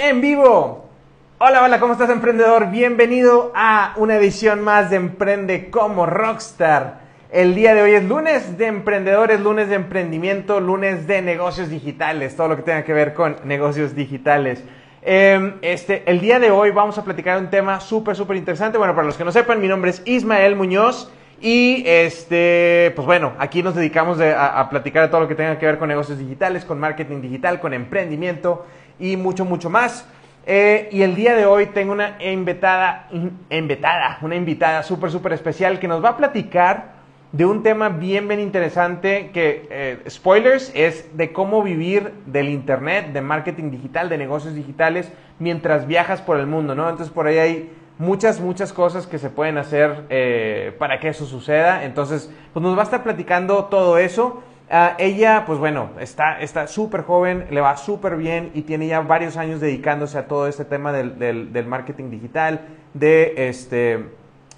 En vivo. Hola, hola, ¿cómo estás emprendedor? Bienvenido a una edición más de Emprende como Rockstar. El día de hoy es lunes de emprendedores, lunes de emprendimiento, lunes de negocios digitales, todo lo que tenga que ver con negocios digitales. Em, este, el día de hoy vamos a platicar un tema súper, súper interesante. Bueno, para los que no sepan, mi nombre es Ismael Muñoz y este, pues bueno, aquí nos dedicamos a, a platicar de todo lo que tenga que ver con negocios digitales, con marketing digital, con emprendimiento y mucho, mucho más. Eh, y el día de hoy tengo una invitada, invitada, una invitada súper, súper especial que nos va a platicar de un tema bien, bien interesante que, eh, spoilers, es de cómo vivir del Internet, de marketing digital, de negocios digitales, mientras viajas por el mundo, ¿no? Entonces por ahí hay muchas, muchas cosas que se pueden hacer eh, para que eso suceda. Entonces, pues nos va a estar platicando todo eso. Ah, ella, pues bueno, está súper joven, le va súper bien y tiene ya varios años dedicándose a todo este tema del, del, marketing digital, de, este,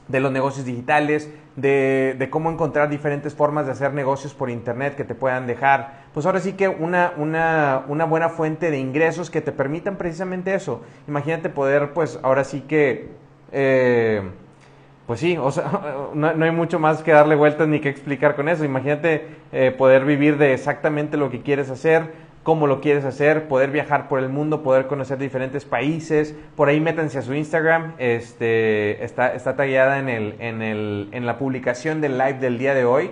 de los negocios digitales, de, de, cómo encontrar diferentes formas de hacer negocios por internet que te puedan dejar, pues ahora sí que una, una, una buena fuente de ingresos que te permitan precisamente eso. Imagínate poder, pues ahora sí que... Eh, pues sí, o sea, no, hay mucho más que darle vueltas ni que explicar con eso. Imagínate eh, poder vivir de exactamente lo que quieres hacer, cómo lo quieres hacer, poder viajar por el mundo, poder conocer diferentes países. Por ahí métanse a su Instagram, este, está, está tallada en, el, en, el, en la publicación del live del día de hoy.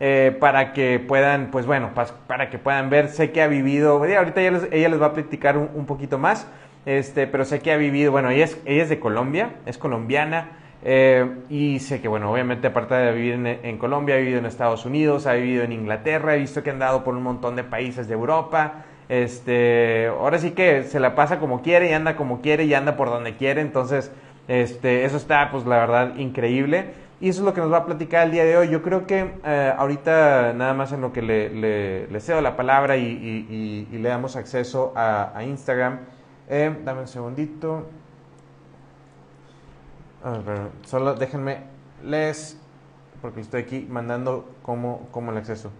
Eh, para que puedan, pues bueno, para, que puedan ver, sé que ha vivido, ahorita ella les, ella les va a platicar un, un, poquito más, este, pero sé que ha vivido, bueno, ella es, ella es de Colombia, es colombiana, eh, y sé que, bueno, obviamente aparte de vivir en, Colombia, ha vivido en Estados Unidos, ha vivido en Inglaterra, he visto que ha andado por un montón de países de Europa. Este, ahora sí que se la pasa como quiere y anda como quiere y anda por donde quiere. Entonces, este, eso está, pues la verdad, increíble. Y eso es lo que nos va a platicar el día de hoy. Yo creo que eh, ahorita nada más en lo que le, le, cedo la palabra y, le damos acceso a, Instagram. Eh, dame un segundito. Solo déjenme les porque estoy aquí mandando como, como el acceso.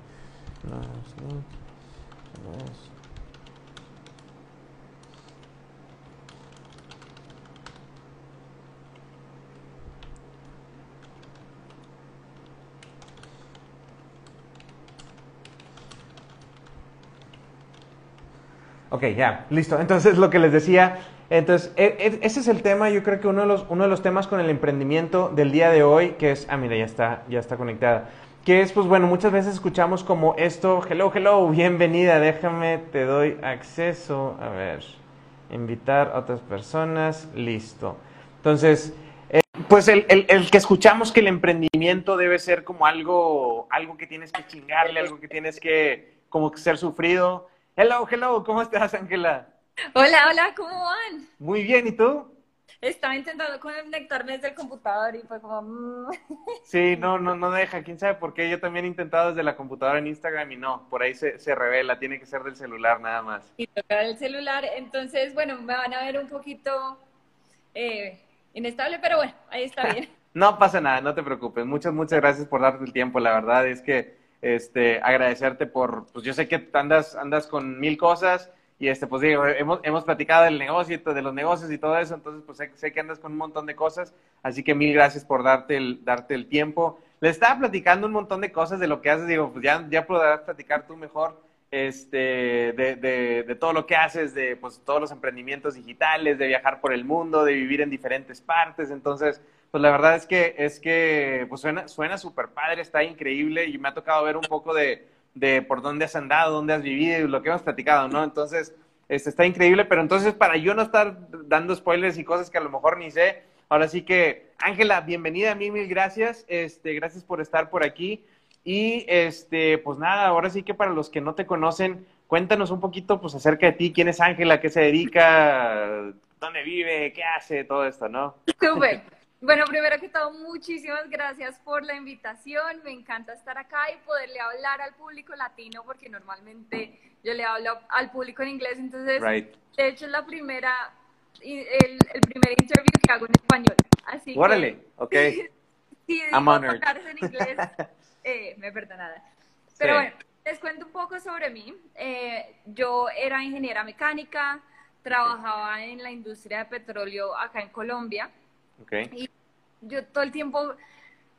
Ok, ya, listo. Entonces lo que les decía, entonces, e, e, ese es el tema, yo creo que uno de, los, uno de los temas con el emprendimiento del día de hoy, que es, ah, mira, ya está, ya está conectada, que es, pues bueno, muchas veces escuchamos como esto, hello, hello, bienvenida, déjame, te doy acceso, a ver, invitar a otras personas, listo. Entonces, eh, pues el, el, que escuchamos que el emprendimiento debe ser como algo, algo que tienes que chingarle, algo que tienes que como que ser sufrido. Hello, hello, ¿cómo estás, Ángela? Hola, hola, ¿cómo van? Muy bien, ¿y tú? Estaba intentando conectarme desde el computador y fue como... Mm. Sí, no, no, no deja, quién sabe por qué. Yo también he intentado desde la computadora en Instagram y no, por ahí se, se revela, tiene que ser del celular nada más. Y tocar el celular, entonces, bueno, me van a ver un poquito eh, inestable, pero bueno, ahí está bien. no pasa nada, no te preocupes. Muchas, muchas gracias por darte el tiempo. La verdad es que este, agradecerte por, pues yo sé que andas, andas con mil cosas y este, pues digo, hemos, hemos platicado del negocio, de los negocios y todo eso, entonces pues sé, que andas con un montón de cosas, así que mil gracias por darte el, darte el tiempo. Le estaba platicando un montón de cosas de lo que haces, digo, pues ya, ya podrás platicar tú mejor este, de, de, de, todo lo que haces, de pues, todos los emprendimientos digitales, de viajar por el mundo, de vivir en diferentes partes, entonces, pues la verdad es que, es que pues suena suena súper padre, está increíble y me ha tocado ver un poco de de por dónde has andado, dónde has vivido y lo que hemos platicado, ¿no? Entonces, este, está increíble, pero entonces para yo no estar dando spoilers y cosas que a lo mejor ni sé, ahora sí que, Ángela, bienvenida, mil, mil gracias, este, gracias por estar por aquí. Y este, pues nada, ahora sí que para los que no te conocen, cuéntanos un poquito pues acerca de ti, quién es Ángela, qué se dedica, dónde vive, qué hace, todo esto, ¿no? Súper. Bueno, primero que todo, muchísimas gracias por la invitación. Me encanta estar acá y poderle hablar al público latino, porque normalmente yo le hablo al público en inglés. Entonces, de hecho, es la primera, el, el, primer interview que hago en español. Así Órale, ok. si I'm hablar en inglés, eh, me perdonada. Pero bueno, les cuento un poco sobre mí. Eh, yo era ingeniera mecánica trabajaba en la industria de petróleo acá en Colombia. Okay. Y yo todo el tiempo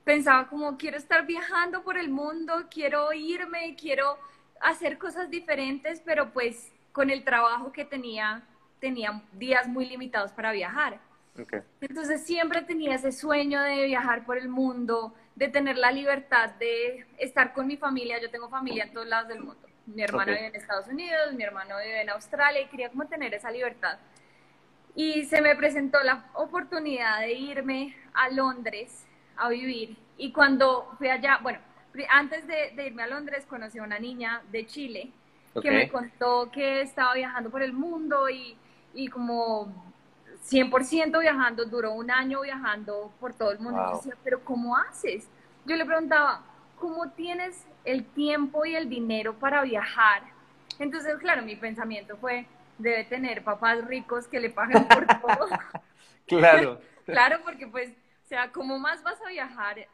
pensaba como quiero estar viajando por el mundo, quiero irme, quiero hacer cosas diferentes, pero pues con el trabajo que tenía, tenía días muy limitados para viajar. Okay. Entonces siempre tenía ese sueño de viajar por el mundo, de tener la libertad de estar con mi familia. Yo tengo familia en todos lados del mundo. Mi hermano vive en Estados Unidos, mi hermano vive en Australia y quería como tener esa libertad. Y se me presentó la oportunidad de irme a Londres a vivir. Y cuando fui allá, bueno, antes de, irme a Londres conocí a una niña de Chile que me contó que estaba viajando por el mundo y, y como 100% viajando, duró un año viajando por todo el mundo. Y yo decía, pero ¿cómo haces? Yo le preguntaba, ¿cómo tienes el tiempo y el dinero para viajar? Entonces, claro, mi pensamiento fue, debe tener papás ricos que le paguen por todo. claro. claro, porque pues, o sea, ¿cómo más vas a viajar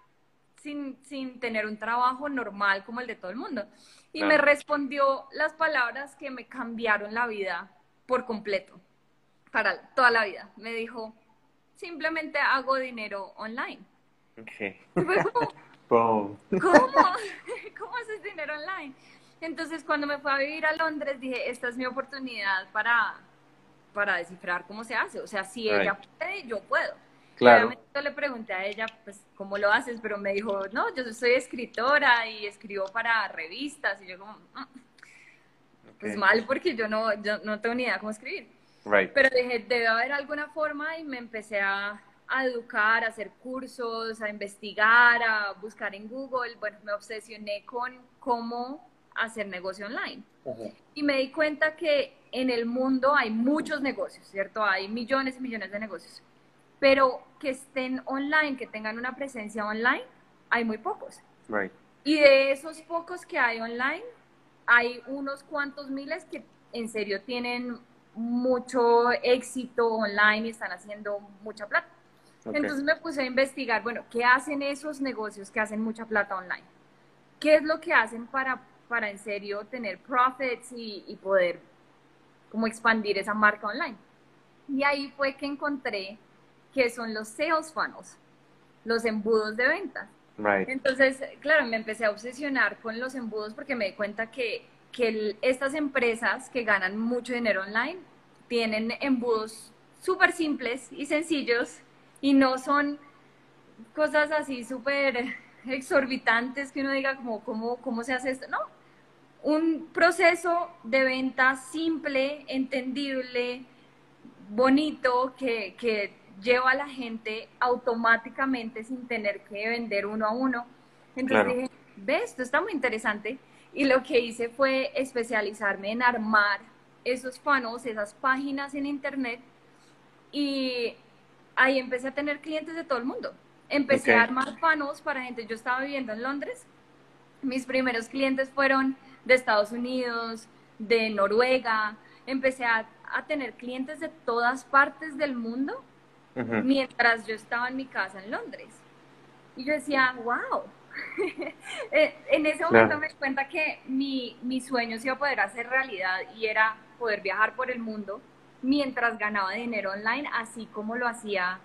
sin, sin tener un trabajo normal como el de todo el mundo? Y me respondió las palabras que me cambiaron la vida por completo para toda la vida. Me dijo, simplemente hago dinero online. Okay. ¿cómo? ¿Cómo haces dinero online? Entonces, cuando me fui a vivir a Londres, dije, esta es mi oportunidad para, para descifrar cómo se hace. O sea, si ella puede, yo puedo. Claro. yo le pregunté a ella, pues, ¿cómo lo haces? Pero me dijo, no, yo soy escritora y escribo para revistas. Y yo como, mm, pues mal, porque yo no, yo no tengo ni idea cómo escribir. Pero dije, debe haber alguna forma y me empecé a, educar, a hacer cursos, a investigar, a buscar en Google. Bueno, me obsesioné con cómo hacer negocio online. Y me di cuenta que en el mundo hay muchos negocios, ¿cierto? Hay millones y millones de negocios. Pero que estén online, que tengan una presencia online, hay muy pocos. Y de esos pocos que hay online, hay unos cuantos miles que en serio tienen mucho éxito online y están haciendo mucha plata. Entonces me puse a investigar, bueno, ¿qué hacen esos negocios que hacen mucha plata online? ¿Qué es lo que hacen para, para en serio tener profits y, y poder como expandir esa marca online? Y ahí fue que encontré que son los sales funnels, los embudos de ventas. Entonces, claro, me empecé a obsesionar con los embudos porque me di cuenta que que estas empresas que ganan mucho dinero online tienen embudos súper simples y sencillos y no son cosas así súper exorbitantes que uno diga como, ¿cómo, ¿cómo se hace esto? No, un proceso de venta simple, entendible, bonito, que, que lleva a la gente automáticamente sin tener que vender uno a uno. Entonces dije, ¿ves? Esto está muy interesante. Y lo que hice fue especializarme en armar esos funnels, esas páginas en internet. Y ahí empecé a tener clientes de todo el mundo. Empecé a armar funnels para gente. Yo estaba viviendo en Londres. Mis primeros clientes fueron de Estados Unidos, de Noruega. Empecé a, a tener clientes de todas partes del mundo mientras yo estaba en mi casa en Londres. Y yo decía, wow, Eh, en ese momento me di cuenta que mi, mi sueño se iba a poder hacer realidad y era poder viajar por el mundo mientras ganaba dinero online, así como lo hacía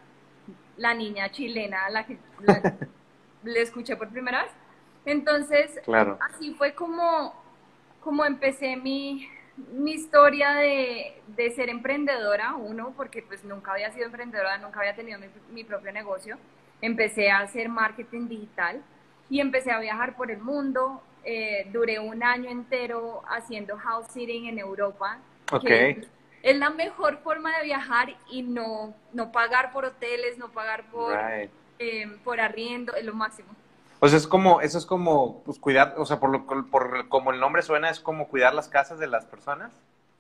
la niña chilena a la que le escuché por primera vez. Entonces, así fue como, como empecé mi, mi historia de, de, ser emprendedora, uno, porque pues nunca había sido emprendedora, nunca había tenido mi, mi propio negocio. Empecé a hacer marketing digital y empecé a viajar por el mundo. Eh, duré un año entero haciendo house sitting en Europa. Okay. es la mejor forma de viajar y no, no pagar por hoteles, no pagar por, eh, por arriendo, es lo máximo. O sea, es como, eso es como, pues cuidar, o sea, por, lo, por como el nombre suena, es como cuidar las casas de las personas.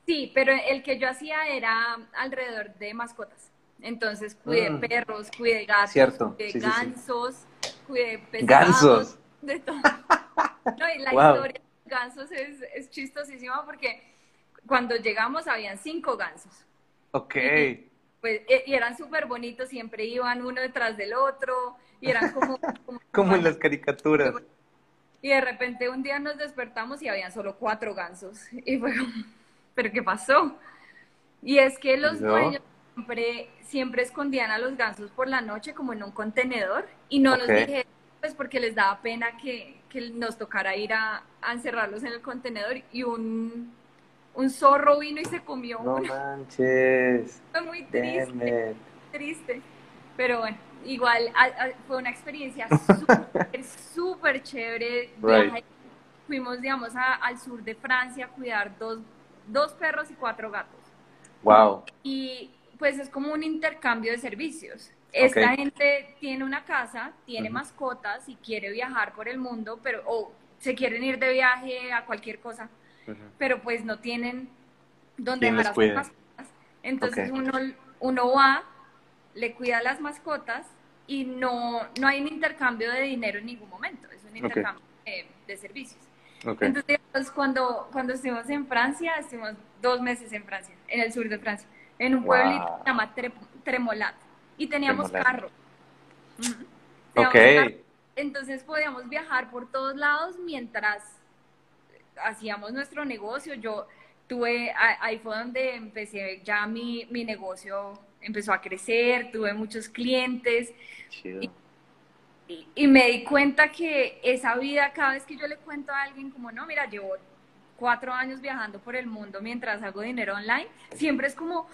Sí, pero el que yo hacía era alrededor de mascotas. Entonces cuidé mm. perros, cuidé gatos, cuidé gansos cuidé pescados. Gansos. De todo. No, y la historia de gansos es, es, chistosísima porque cuando llegamos habían cinco gansos. Ok. Y, pues, e, y eran súper bonitos, siempre iban uno detrás del otro y eran como... Como, en las caricaturas. Y de repente un día nos despertamos y habían solo cuatro gansos. Y fue ¿pero qué pasó? Y es que los dueños siempre, siempre escondían a los gansos por la noche como en un contenedor y no nos dijeron pues porque les daba pena que, que nos tocara ir a, a, encerrarlos en el contenedor y un, un zorro vino y se comió no manches. Fue muy triste, triste. Pero bueno, igual fue una experiencia súper, súper chévere. Fuimos, digamos, al sur de Francia a cuidar dos, dos perros y cuatro gatos. Wow. Y pues es como un intercambio de servicios. Esta gente tiene una casa, tiene mascotas y quiere viajar por el mundo, pero o se quieren ir de viaje a cualquier cosa, pero pues no tienen donde dejar las mascotas. Entonces uno, uno va, le cuida las mascotas y no, no hay un intercambio de dinero en ningún momento, es un intercambio de, servicios. Entonces, cuando, cuando estuvimos en Francia, estuvimos dos meses en Francia, en el sur de Francia, en un pueblito que se llama Tremolat y teníamos carro. Entonces podíamos viajar por todos lados mientras hacíamos nuestro negocio. Yo tuve, ahí fue donde empecé ya mi, mi negocio, empezó a crecer, tuve muchos clientes. Y, y, me di cuenta que esa vida, cada vez que yo le cuento a alguien como, no, mira, llevo cuatro años viajando por el mundo mientras hago dinero online, siempre es como,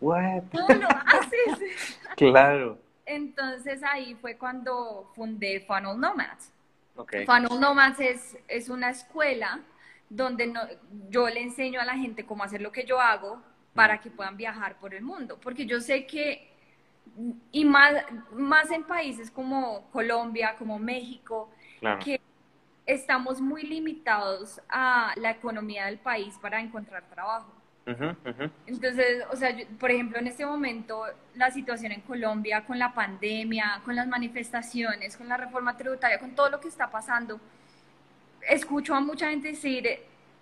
What? ¿Cómo lo haces? claro. Entonces ahí fue cuando fundé Funnel Nomads. Okay. Funnel Nomads es, es una escuela donde no, yo le enseño a la gente cómo hacer lo que yo hago para que puedan viajar por el mundo. Porque yo sé que, y más, más en países como Colombia, como México, que estamos muy limitados a la economía del país para encontrar trabajo. Entonces, o sea, por ejemplo, en este momento, la situación en Colombia con la pandemia, con las manifestaciones, con la reforma tributaria, con todo lo que está pasando, escucho a mucha gente decir,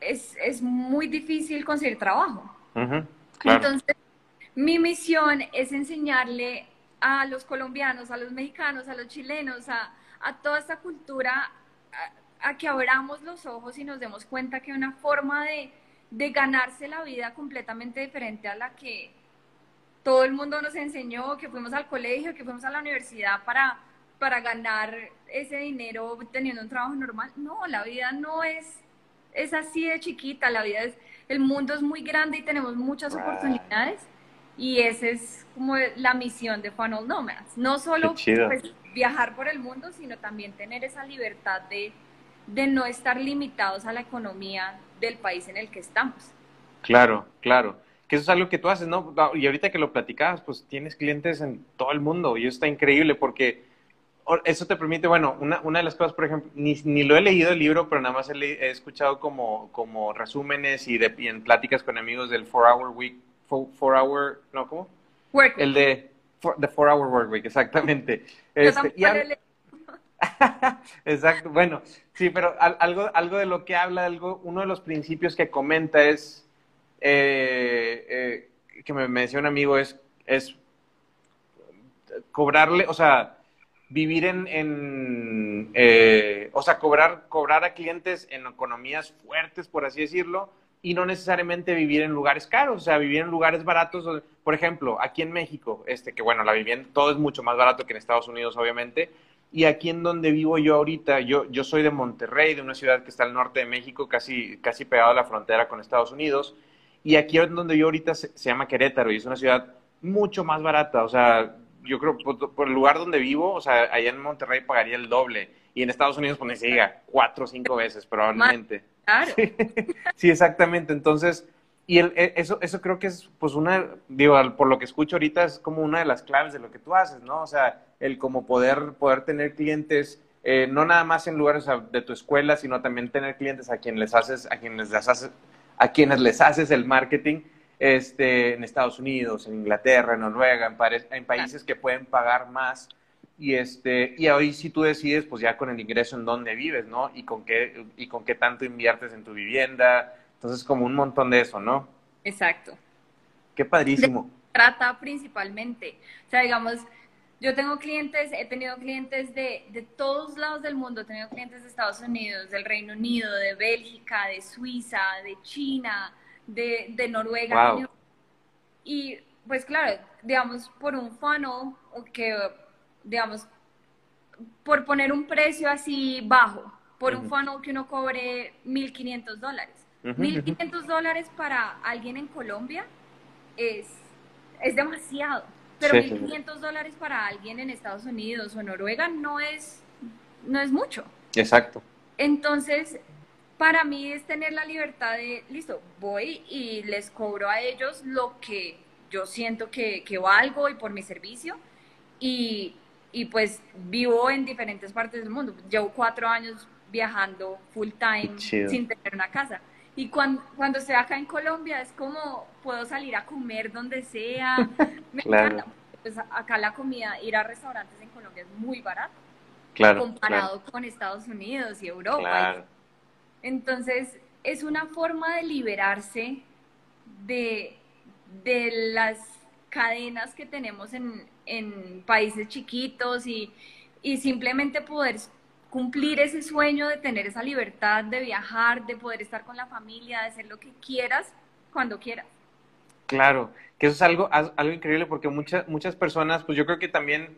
es, es muy difícil conseguir trabajo. Entonces, mi misión es enseñarle a los colombianos, a los mexicanos, a los chilenos, a, a toda esta cultura, a, a que abramos los ojos y nos demos cuenta que una forma de de ganarse la vida completamente diferente a la que todo el mundo nos enseñó, que fuimos al colegio, que fuimos a la universidad para, para ganar ese dinero teniendo un trabajo normal. No, la vida no es, es así de chiquita, la vida es, el mundo es muy grande y tenemos muchas oportunidades y esa es como la misión de Funnel Nomads. No solo pues, viajar por el mundo, sino también tener esa libertad de, de no estar limitados a la economía del país en el que estamos. Claro, claro. Que eso es algo que tú haces, ¿no? Y ahorita que lo platicabas, pues tienes clientes en todo el mundo y eso está increíble porque eso te permite, bueno, una, una de las cosas, por ejemplo, ni, ni, lo he leído el libro, pero nada más he, escuchado como, como resúmenes y, de, en pláticas con amigos del 4-Hour Week, 4-Hour, ¿no? ¿Cómo? Work El de The 4-Hour Work Week, exactamente. Este, y, Exacto, bueno, sí, pero algo, algo de lo que habla, algo, uno de los principios que comenta es, eh, eh, que me, decía un amigo, es, cobrarle, o sea, vivir en, en eh, o sea, cobrar, cobrar a clientes en economías fuertes, por así decirlo, y no necesariamente vivir en lugares caros, o sea, vivir en lugares baratos. Por ejemplo, aquí en México, este, que bueno, la vivienda, todo es mucho más barato que en Estados Unidos, obviamente, y aquí en donde vivo yo ahorita, yo, yo soy de Monterrey, de una ciudad que está al norte de México, casi, casi pegado a la frontera con Estados Unidos. Y aquí en donde yo ahorita se, llama Querétaro y es una ciudad mucho más barata. O sea, yo creo por, el lugar donde vivo, o sea, allá en Monterrey pagaría el doble. Y en Estados Unidos, pues ni se diga, cuatro o cinco veces probablemente. Claro. sí, exactamente. Entonces, y el, e, eso, eso creo que es, pues, una, digo, por lo que escucho ahorita, es como una de las claves de lo que tú haces, ¿no? O sea, el como poder, poder tener clientes, eh, no nada más en lugares de tu escuela, sino también tener clientes a quienes les haces, a quienes les haces, a quienes les haces el marketing, este, en Estados Unidos, en Inglaterra, en Noruega, en, en países que pueden pagar más. Y, este, y hoy si tú decides, pues ya con el ingreso en dónde vives, ¿no? Y con qué, y con qué tanto inviertes en tu vivienda, entonces, como un montón de eso, ¿no? Exacto. Qué padrísimo. trata principalmente. O sea, digamos, yo tengo clientes, he tenido clientes de, de, todos lados del mundo, he tenido clientes de Estados Unidos, del Reino Unido, de Bélgica, de Suiza, de China, de, de Noruega, y pues claro, digamos, por un funnel, que, digamos, por poner un precio así bajo, por un funnel que uno cobre 1.500 dólares. 1.500 dólares para alguien en Colombia es, es demasiado, pero 1.500 dólares para alguien en Estados Unidos o Noruega no es, no es mucho. Exacto. Entonces, para mí es tener la libertad de, listo, voy y les cobro a ellos lo que yo siento que, que valgo y por mi servicio. Y, y, pues vivo en diferentes partes del mundo. Llevo cuatro años viajando full time sin tener una casa. Y cuando, cuando estoy acá en Colombia es como puedo salir a comer donde sea. Me encanta. Pues acá la comida, ir a restaurantes en Colombia es muy barato. Claro, comparado con Estados Unidos y Europa. Entonces, es una forma de liberarse de, de las cadenas que tenemos en, en países chiquitos y, y, simplemente poder cumplir ese sueño de tener esa libertad de viajar, de poder estar con la familia, de hacer lo que quieras cuando quieras. Claro, que eso es algo, algo increíble porque muchas, muchas personas, pues yo creo que también,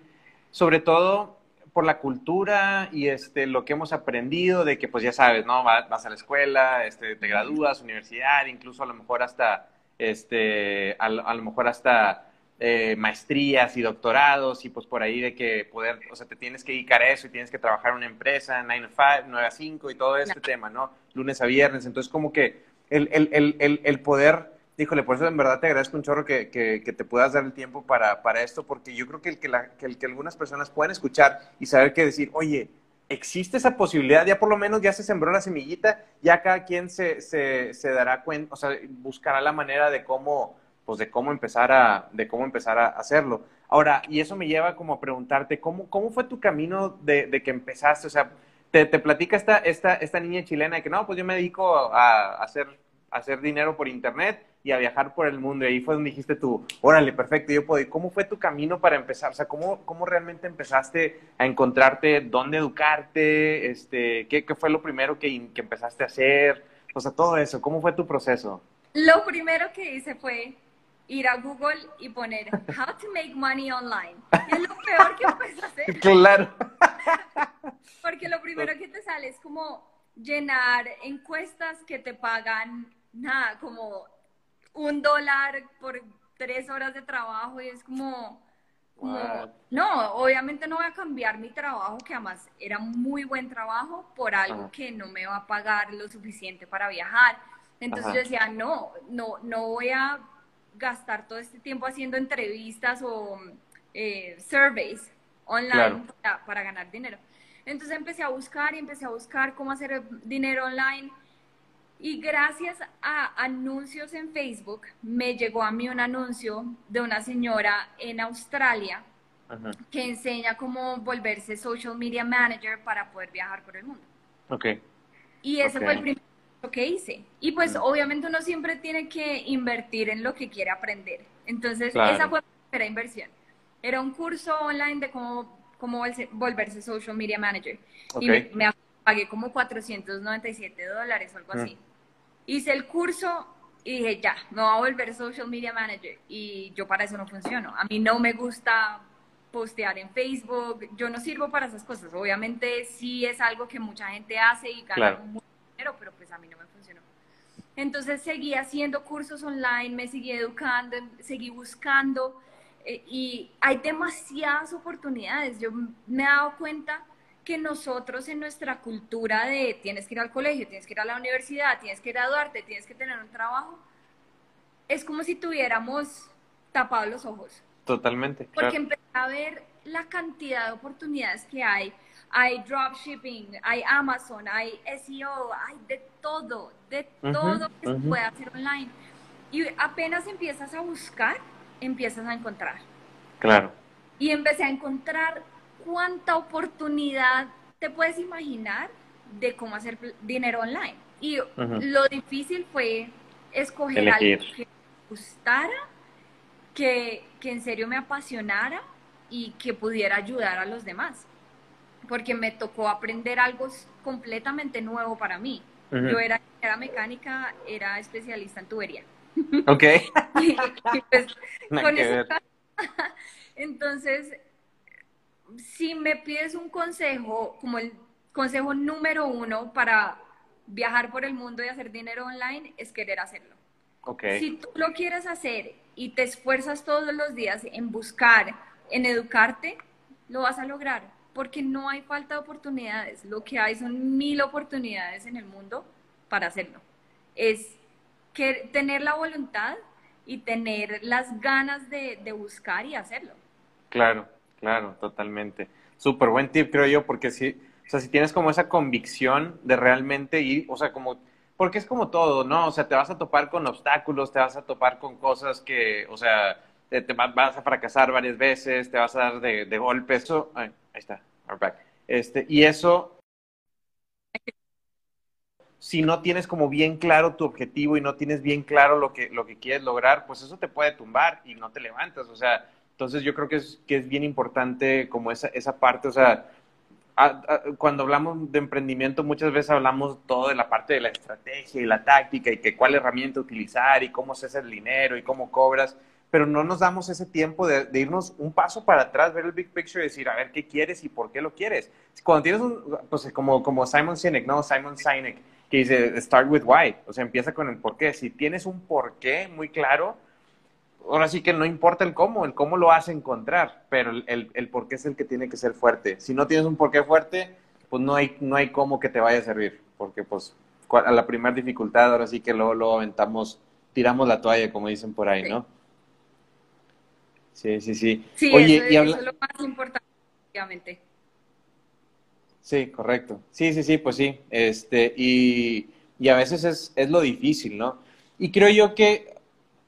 sobre todo por la cultura y este, lo que hemos aprendido de que, pues ya sabes, ¿no? Vas, a la escuela, este, te gradúas, universidad, incluso a lo mejor hasta, este, a, lo mejor hasta eh, maestrías y doctorados y pues por ahí de que poder, o sea, te tienes que dedicar a eso y tienes que trabajar en una empresa, 9 a 5, 9 a 5 y todo este tema, ¿no? Lunes a viernes. Entonces, como que el, el, el, el poder Híjole, por eso en verdad te agradezco un chorro que, te puedas dar el tiempo para, esto, porque yo creo que el que, el que algunas personas puedan escuchar y saber que decir, oye, existe esa posibilidad, ya por lo menos ya se sembró la semillita, ya cada quien se, se, dará cuenta, o sea, buscará la manera de cómo, pues de cómo empezar a, de cómo empezar a hacerlo. Ahora, y eso me lleva como a preguntarte, ¿cómo, cómo fue tu camino de, que empezaste? O sea, te, te platica esta, esta, esta niña chilena de que no, pues yo me dedico a, hacer, hacer dinero por internet y a viajar por el mundo. Y ahí fue donde dijiste tú, órale, perfecto, yo puedo. ¿Cómo fue tu camino para empezar? O sea, ¿cómo, cómo realmente empezaste a encontrarte dónde educarte? Este, ¿qué, ¿Qué fue lo primero que, que empezaste a hacer? O sea, todo eso, ¿cómo fue tu proceso? Lo primero que hice fue ir a Google y poner How to make money online. Y es lo peor que puedes hacer. Claro. Porque lo primero que te sale es como llenar encuestas que te pagan, nada, como un dólar por tres horas de trabajo y es como, no, obviamente no voy a cambiar mi trabajo, que además era muy buen trabajo, por algo que no me va a pagar lo suficiente para viajar. Entonces yo decía, no, no, no voy a gastar todo este tiempo haciendo entrevistas o eh, surveys online para, para ganar dinero. Entonces empecé a buscar y empecé a buscar cómo hacer dinero online y gracias a anuncios en Facebook, me llegó a mí un anuncio de una señora en Australia que enseña cómo volverse social media manager para poder viajar por el mundo. Ok. Y ese fue el primero que hice. Y pues obviamente uno siempre tiene que invertir en lo que quiere aprender. Entonces, esa fue mi primera inversión. Era un curso online de cómo, cómo volverse social media manager. Y me, me pagué como 497 dólares o algo así. Hice el curso y dije, ya, me voy a volver social media manager. Y yo para eso no funciono. A mí no me gusta postear en Facebook, yo no sirvo para esas cosas. Obviamente sí es algo que mucha gente hace y gana mucho dinero, pero pues a mí no me funcionó. Entonces seguí haciendo cursos online, me seguí educando, seguí buscando eh, y hay demasiadas oportunidades. Yo me he dado cuenta que nosotros en nuestra cultura de tienes que ir al colegio, tienes que ir a la universidad, tienes que graduarte, tienes que tener un trabajo, es como si tuviéramos tapados los ojos. Totalmente. Porque empecé a ver la cantidad de oportunidades que hay. Hay dropshipping, hay Amazon, hay SEO, hay de todo, de todo que se puede hacer online. Y apenas empiezas a buscar, empiezas a encontrar. Claro. Y empecé a encontrar cuánta oportunidad te puedes imaginar de cómo hacer dinero online. Y lo difícil fue escoger algo que me gustara, que, en serio me apasionara y que pudiera ayudar a los demás. Porque me tocó aprender algo completamente nuevo para mí. Yo era, era mecánica, era especialista en tubería. Ok. Pues, con eso... Entonces, si me pides un consejo, como el consejo número uno para viajar por el mundo y hacer dinero online, es querer hacerlo. Okay. Si tú lo quieres hacer y te esfuerzas todos los días en buscar, en educarte, lo vas a lograr, porque no hay falta de oportunidades. Lo que hay son mil oportunidades en el mundo para hacerlo. Es que tener la voluntad y tener las ganas de, de buscar y hacerlo. Claro, claro, totalmente. Súper buen tip, creo yo, porque si, o sea, si tienes como esa convicción de realmente ir, o sea, como, porque es como todo, ¿no? O sea, te vas a topar con obstáculos, te vas a topar con cosas que, o sea, te, vas a fracasar varias veces, te vas a dar de, de golpes, eso, ahí está, back. Este, y eso, si no tienes como bien claro tu objetivo y no tienes bien claro lo que, lo que quieres lograr, pues eso te puede tumbar y no te levantas, o sea, entonces yo creo que es, que es bien importante como esa, esa parte, o sea, cuando hablamos de emprendimiento muchas veces hablamos todo de la parte de la estrategia y la táctica y que cuál herramienta utilizar y cómo se hace el dinero y cómo cobras, pero no nos damos ese tiempo de, irnos un paso para atrás, ver el big picture y decir, a ver, ¿qué quieres y por qué lo quieres? Cuando tienes un, pues como, como Simon Sinek, ¿no? Simon Sinek, que dice, start with why, o sea, empieza con el por qué. Si tienes un por qué muy claro, ahora sí que no importa el cómo, el cómo lo vas a encontrar, pero el, el, por qué es el que tiene que ser fuerte. Si no tienes un por qué fuerte, pues no hay, no hay cómo que te vaya a servir, porque pues a la primera dificultad ahora sí que luego, luego aventamos, tiramos la toalla, como dicen por ahí, ¿no? Sí, sí, sí. Sí, Oye, eso, es lo más importante, obviamente. Sí, correcto. Sí, sí, sí, pues sí. Este, y, y a veces es, es lo difícil, ¿no? Y creo yo que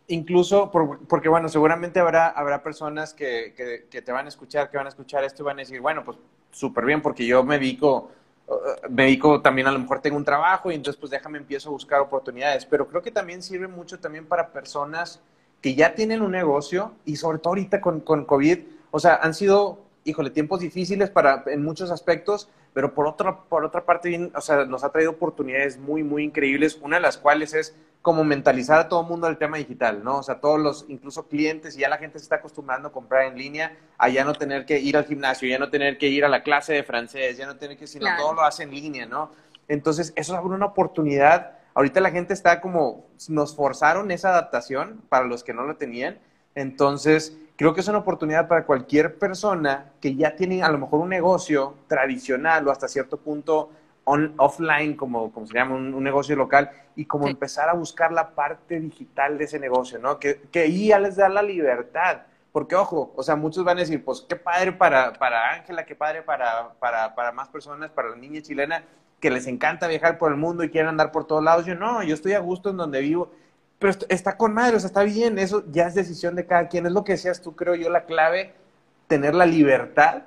incluso, porque bueno, seguramente habrá, habrá personas que, que, te van a escuchar, que van a escuchar esto y van a decir, bueno, pues súper bien, porque yo me dedico, uh, me dedico también, a lo mejor tengo un trabajo y entonces pues déjame empiezo a buscar oportunidades, pero creo que también sirve mucho también para personas que ya tienen un negocio y sobre todo ahorita con, con COVID, o sea, han sido, híjole, tiempos difíciles para, en muchos aspectos, pero por otra, por otra parte, o sea, nos ha traído oportunidades muy, muy increíbles, una de las cuales es como mentalizar a todo el mundo al tema digital, ¿no? O sea, todos los, incluso clientes, y ya la gente se está acostumbrando a comprar en línea, a ya no tener que ir al gimnasio, ya no tener que ir a la clase de francés, ya no tener que, sino todo lo hace en línea, ¿no? Entonces, eso abre una oportunidad. Ahorita la gente está como, nos forzaron esa adaptación para los que no lo tenían. Entonces, creo que es una oportunidad para cualquier persona que ya tiene a lo mejor un negocio tradicional o hasta cierto punto offline, como, como se llama, un, negocio local, y como empezar a buscar la parte digital de ese negocio, ¿no? Que, que ahí ya les da la libertad. Porque, ojo, o sea, muchos van a decir, pues qué padre para Ángela, qué padre para, para, para más personas, para la niña chilena, que les encanta viajar por el mundo y quieren andar por todos lados. Yo no, yo estoy a gusto en donde vivo. Pero está con madre, o sea, está bien, eso ya es decisión de cada quien. Es lo que decías tú, creo yo, la clave, tener la libertad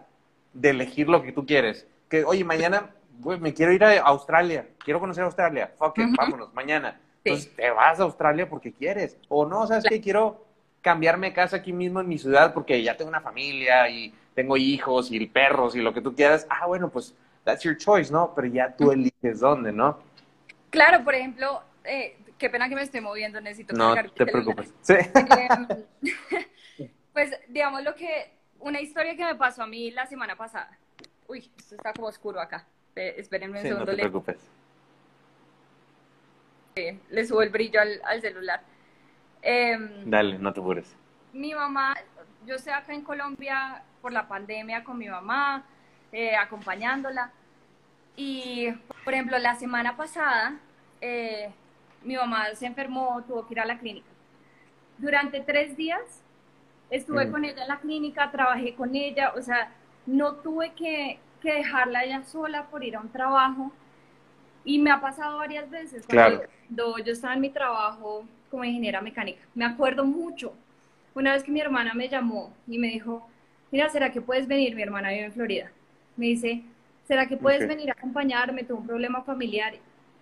de elegir lo que tú quieres. Que, oye, mañana me quiero ir a Australia, quiero conocer Australia, fuck it, vámonos, mañana. Entonces te vas a Australia porque quieres. O no, ¿sabes qué? Quiero cambiarme de casa aquí mismo en mi ciudad porque ya tengo una familia y tengo hijos y perros y lo que tú quieras. Ah, bueno, pues that's your choice, ¿no? Pero ya tú eliges dónde, ¿no? Claro, por ejemplo, eh, qué pena que me esté moviendo, necesito No te preocupes. Sí. Em, pues digamos lo que, una historia que me pasó a mí la semana pasada. Uy, esto está como oscuro acá. Espérenme un segundo. No te preocupes. Le, subo el brillo al, celular. Em, Dale, no te apures. Mi mamá, yo estoy acá en Colombia por la pandemia con mi mamá, eh, acompañándola. Y, por ejemplo, la semana pasada, eh, mi mamá se enfermó, tuvo que ir a la clínica. Durante tres días estuve mm. con ella en la clínica, trabajé con ella, o sea, no tuve que, que dejarla ella sola por ir a un trabajo. Y me ha pasado varias veces cuando yo estaba en mi trabajo como ingeniera mecánica. Me acuerdo mucho. Una vez que mi hermana me llamó y me dijo, mira, ¿será que puedes venir? Mi hermana vive en Florida. Me dice, ¿será que puedes venir a acompañarme? Tuve un problema familiar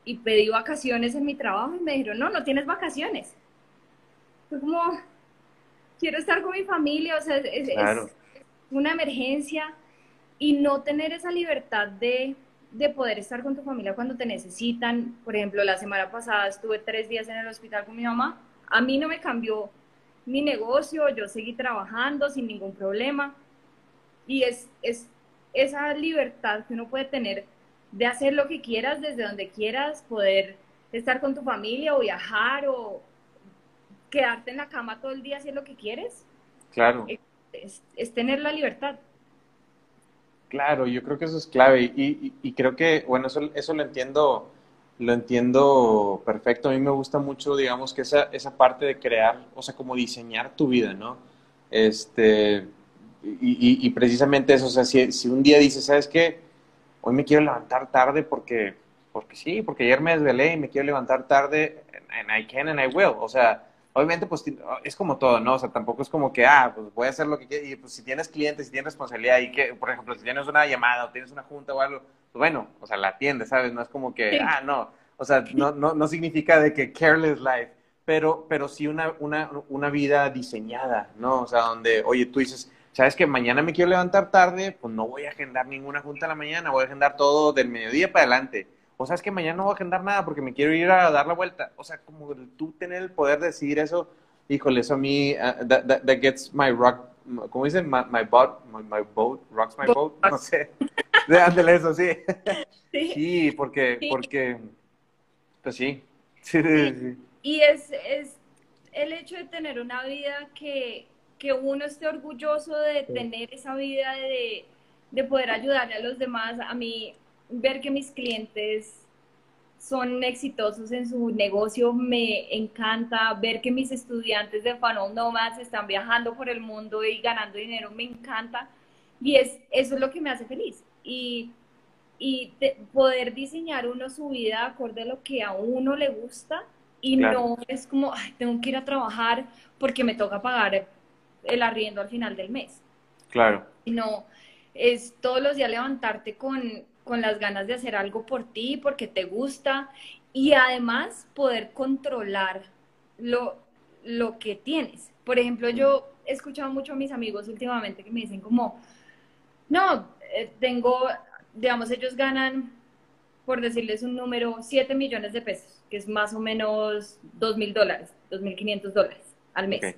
y pedí vacaciones en mi trabajo y me dijeron, no, no tienes vacaciones. Fue como, quiero estar con mi familia, o sea, es una emergencia y no tener esa libertad de, de, poder estar con tu familia cuando te necesitan. Por ejemplo, la semana pasada estuve tres días en el hospital con mi mamá, a mí no me cambió mi negocio, yo seguí trabajando sin ningún problema. Y es, es esa libertad que uno puede tener de hacer lo que quieras desde donde quieras, poder estar con tu familia o viajar o quedarte en la cama todo el día hacer lo que quieres. Claro. Es, tener la libertad. Claro, yo creo que eso es clave y, y, creo que, bueno, eso, eso lo entiendo, lo entiendo perfecto. A mí me gusta mucho, digamos, que esa, esa parte de crear, o sea, como diseñar tu vida, ¿no? Este, y, y precisamente eso, o sea, si, si un día dices, ¿sabes qué? hoy me quiero levantar tarde porque, porque sí, porque ayer me desvelé y me quiero levantar tarde, and I can and I will. O sea, obviamente, pues es como todo, ¿no? O sea, tampoco es como que, ah, pues voy a hacer lo que quiero. Y pues si tienes clientes, si tienes responsabilidad y que, por ejemplo, si tienes una llamada o tienes una junta o algo, pues bueno, o sea, la atiendes, ¿sabes? No es como que, ah, no. O sea, no, no, no significa de que careless life, pero, pero sí una, una, una vida diseñada, ¿no? O sea, donde, oye, tú dices, sabes que mañana me quiero levantar tarde, pues no voy a agendar ninguna junta en la mañana, voy a agendar todo del mediodía para adelante. O sabes que mañana no voy a agendar nada porque me quiero ir a dar la vuelta. O sea, como tú tener el poder de decidir eso, híjole, eso a mí, uh, that, gets my rock, ¿cómo dicen? My, my, boat, my, boat, rocks my boat, no sé. Ándale eso, sí. sí. Sí, porque, porque, pues sí. sí, sí. Y es, es el hecho de tener una vida que, que uno esté orgulloso de tener esa vida de, de poder ayudarle a los demás. A mí, ver que mis clientes son exitosos en su negocio me encanta. Ver que mis estudiantes de Funnel Nomads están viajando por el mundo y ganando dinero me encanta. Y es, eso es lo que me hace feliz. Y, y poder diseñar uno su vida acorde a lo que a uno le gusta y no es como, Ay, tengo que ir a trabajar porque me toca pagar el arriendo al final del mes. Claro. No, es todos los días levantarte con, con las ganas de hacer algo por ti, porque te gusta, y además poder controlar lo, lo que tienes. Por ejemplo, yo he escuchado mucho a mis amigos últimamente que me dicen como, no, eh, tengo, digamos, ellos ganan, por decirles un número, 7 millones de pesos, que es más o menos 2 mil dólares, 2 mil 500 dólares al mes.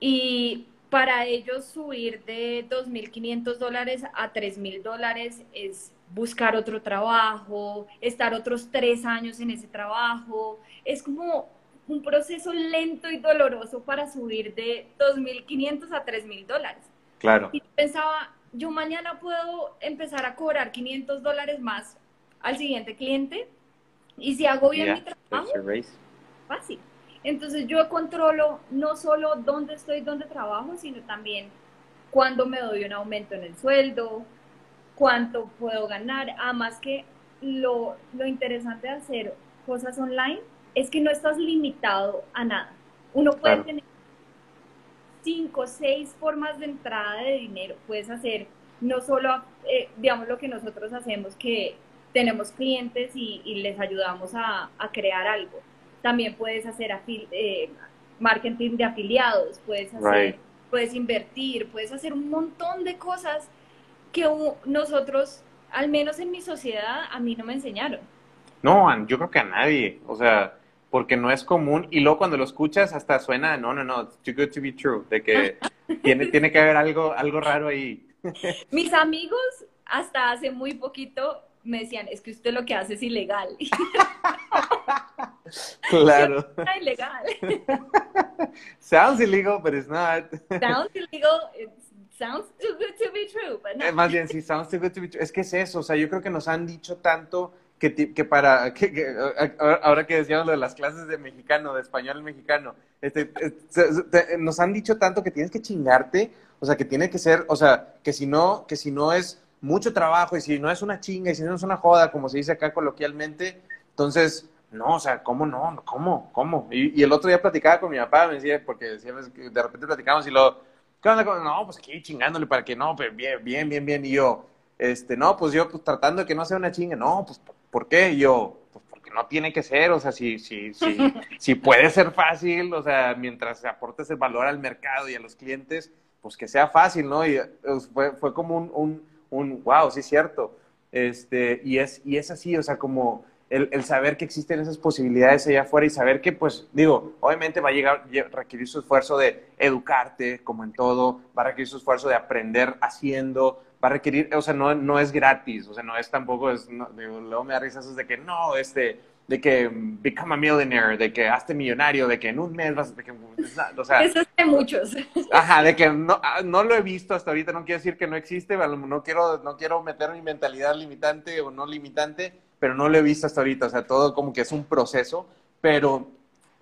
Y para ellos subir de 2.500 dólares a 3.000 dólares es buscar otro trabajo, estar otros tres años en ese trabajo. Es como un proceso lento y doloroso para subir de 2.500 a 3.000 dólares. Claro. Y pensaba, yo mañana puedo empezar a cobrar 500 dólares más al siguiente cliente y si hago bien mi trabajo, fácil. Entonces yo controlo no solo dónde estoy, dónde trabajo, sino también cuándo me doy un aumento en el sueldo, cuánto puedo ganar. Además que lo, lo interesante de hacer cosas online es que no estás limitado a nada. Uno puede tener cinco, seis formas de entrada de dinero. Puedes hacer no solo, eh, digamos, lo que nosotros hacemos, que tenemos clientes y, les ayudamos a, a crear algo también puedes hacer eh, marketing de afiliados, puedes hacer, puedes invertir, puedes hacer un montón de cosas que nosotros, al menos en mi sociedad, a mí no me enseñaron. No, yo creo que a nadie, o sea, porque no es común y luego cuando lo escuchas hasta suena, no, no, no, too good to be true, de que tiene, tiene que haber algo, algo raro ahí. Mis amigos hasta hace muy poquito me decían, es que usted lo que hace es ilegal. claro. Es ilegal. sounds illegal, but it's not. sounds illegal, it sounds too good to be true, but eh, Más bien, sí, sounds too good to be true. Es que es eso, o sea, yo creo que nos han dicho tanto que, que para, que, ahora que decíamos lo de las clases de mexicano, de español mexicano, este, este nos han dicho tanto que tienes que chingarte, o sea, que tiene que ser, o sea, que si no, que si no es mucho trabajo y si no es una chinga y si no es una joda, como se dice acá coloquialmente, entonces, no, o sea, ¿cómo no? ¿Cómo? ¿Cómo? Y, el otro día platicaba con mi papá, me decía, porque de repente platicamos y lo, ¿qué onda? No, pues aquí chingándole para que no, pues bien, bien, bien, bien. Y yo, este, no, pues yo, pues tratando de que no sea una chinga, no, pues, ¿por qué? Y yo, pues porque no tiene que ser, o sea, si, si, si, si puede ser fácil, o sea, mientras aportes el valor al mercado y a los clientes, pues que sea fácil, ¿no? Y pues, fue, fue como un un wow, sí es cierto. Este, y, es, y es así, o sea, como el, saber que existen esas posibilidades allá afuera y saber que, pues, digo, obviamente va a llegar, requerir su esfuerzo de educarte, como en todo, va a requerir su esfuerzo de aprender haciendo, va a requerir, o sea, no, no es gratis, o sea, no es tampoco, es, luego me da risas de que no, este, de que become a millionaire, de que hazte millonario, de que en un mes vas, de que, o sea... Eso es de muchos. Ajá, de que no, ah, no lo he visto hasta ahorita, no quiero decir que no existe, no quiero, no quiero meter mi mentalidad limitante o no limitante, pero no lo he visto hasta ahorita, o sea, todo como que es un proceso, pero,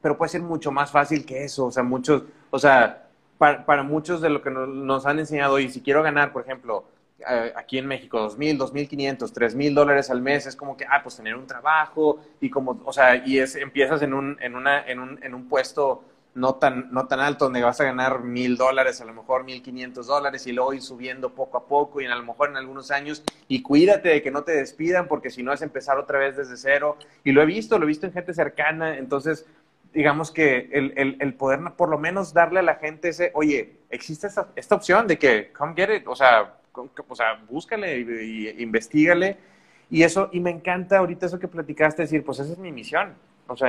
pero puede ser mucho más fácil que eso, o sea, muchos, o sea, para, para muchos de lo que nos han enseñado, y si quiero ganar, por ejemplo, eh, aquí en México, dos mil, dos mil quinientos, tres mil dólares al mes, es como que, ah, pues tener un trabajo y como, o sea, y es, empiezas en un, en una, en un, en un puesto no tan, no tan alto donde vas a ganar mil dólares, a lo mejor mil quinientos dólares y luego ir subiendo poco a poco y a lo mejor en algunos años y cuídate de que no te despidan porque si no es empezar otra vez desde cero y lo he visto, lo he visto en gente cercana, entonces digamos que el, el, poder por lo menos darle a la gente ese, oye, existe esta, esta opción de que come get it, o sea, o sea, búscale y, investigale. Y eso, y me encanta ahorita eso que platicaste, decir, pues esa es mi misión. O sea,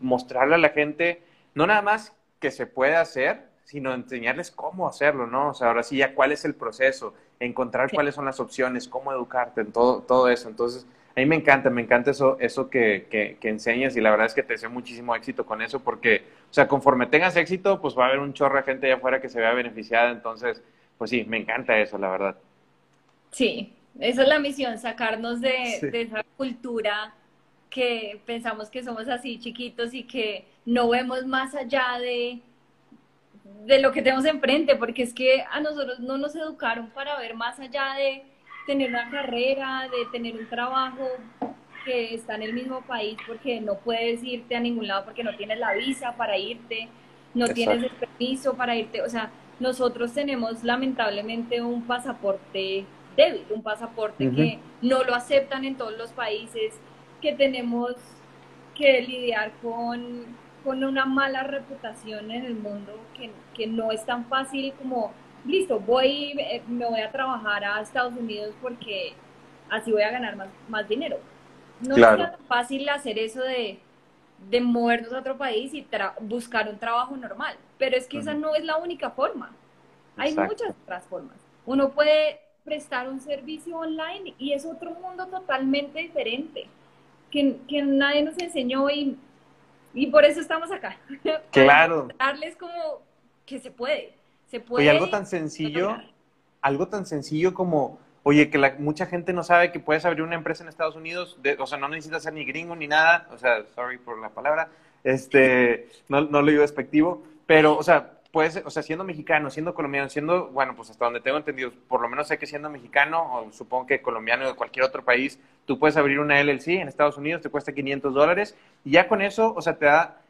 mostrarle a la gente, no nada más que se puede hacer, sino enseñarles cómo hacerlo, ¿no? O sea, ahora sí ya cuál es el proceso, encontrar cuáles son las opciones, cómo educarte, en todo, todo eso. Entonces, a mí me encanta, me encanta eso, eso que, que, que, enseñas y la verdad es que te deseo muchísimo éxito con eso porque, o sea, conforme tengas éxito, pues va a haber un chorro de gente allá afuera que se vea beneficiada. Entonces, pues sí, me encanta eso, la verdad. Sí, esa es la misión, sacarnos de, esa cultura que pensamos que somos así chiquitos y que no vemos más allá de, de lo que tenemos enfrente, porque es que a nosotros no nos educaron para ver más allá de tener una carrera, de tener un trabajo que está en el mismo país, porque no puedes irte a ningún lado porque no tienes la visa para irte, no tienes el permiso para irte, o sea, nosotros tenemos lamentablemente un pasaporte débil, un pasaporte que no lo aceptan en todos los países, que tenemos que lidiar con, con una mala reputación en el mundo, que, que, no es tan fácil como, listo, voy, eh, me voy a trabajar a Estados Unidos porque así voy a ganar más, más dinero. No es tan fácil hacer eso de, de movernos a otro país y buscar un trabajo normal. Pero es que esa no es la única forma. Hay muchas otras formas. Uno puede prestar un servicio online y es otro mundo totalmente diferente que, que nadie nos enseñó y, y por eso estamos acá. Claro. Darles como que se puede. Se puede. Y algo tan sencillo, algo tan sencillo como Oye, que la, mucha gente no sabe que puedes abrir una empresa en Estados Unidos, o sea, no necesitas ser ni gringo ni nada, o sea, sorry por la palabra, este, no, no lo digo despectivo, pero, o sea, puedes, o sea, siendo mexicano, siendo colombiano, siendo, bueno, pues hasta donde tengo entendido, por lo menos sé que siendo mexicano, o supongo que colombiano o de cualquier otro país, tú puedes abrir una LLC en Estados Unidos, te cuesta 500 dólares, y ya con eso, o sea, te da,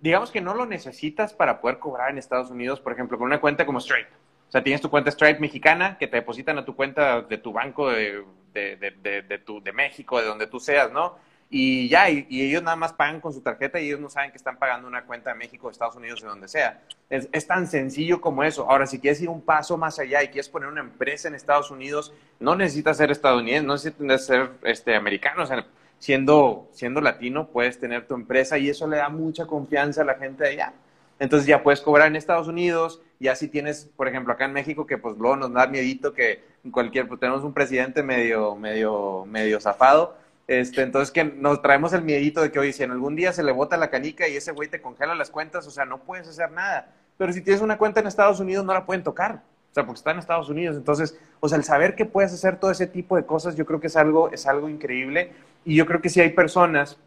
digamos que no lo necesitas para poder cobrar en Estados Unidos, por ejemplo, con una cuenta como Stripe. O sea, tienes tu cuenta Stripe mexicana que te depositan a tu cuenta de tu banco de, de, de, de, México, de donde tú seas, ¿no? Y ya, y, ellos nada más pagan con su tarjeta y ellos no saben que están pagando una cuenta de México, de Estados Unidos, de donde sea. Es, tan sencillo como eso. Ahora, si quieres ir un paso más allá y quieres poner una empresa en Estados Unidos, no necesitas ser estadounidense, no necesitas ser este, americano. O sea, siendo, siendo latino, puedes tener tu empresa y eso le da mucha confianza a la gente de allá. Entonces ya puedes cobrar en Estados Unidos, ya si tienes, por ejemplo, acá en México, que pues luego nos da miedito que cualquier, pues tenemos un presidente medio, medio, medio zafado, este, entonces que nos traemos el miedito de que, oye, si en algún día se le bota la canica y ese güey te congela las cuentas, o sea, no puedes hacer nada. Pero si tienes una cuenta en Estados Unidos, no la pueden tocar. O sea, porque está en Estados Unidos. Entonces, o sea, el saber que puedes hacer todo ese tipo de cosas, yo creo que es algo, es algo increíble. Y yo creo que sí hay personas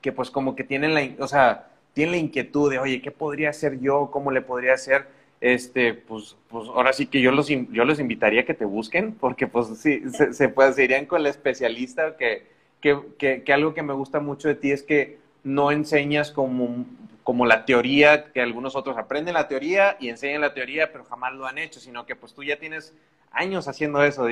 que pues como que tienen la, o sea, tienen la inquietud de, oye, ¿qué podría hacer yo? ¿Cómo le podría hacer? Este, pues, pues ahora sí que yo los, yo los invitaría a que te busquen, porque pues sí, se, se, irían con el especialista que, que, que, algo que me gusta mucho de ti es que no enseñas como, como la teoría, que algunos otros aprenden la teoría y enseñan la teoría, pero jamás lo han hecho, sino que pues tú ya tienes años haciendo eso,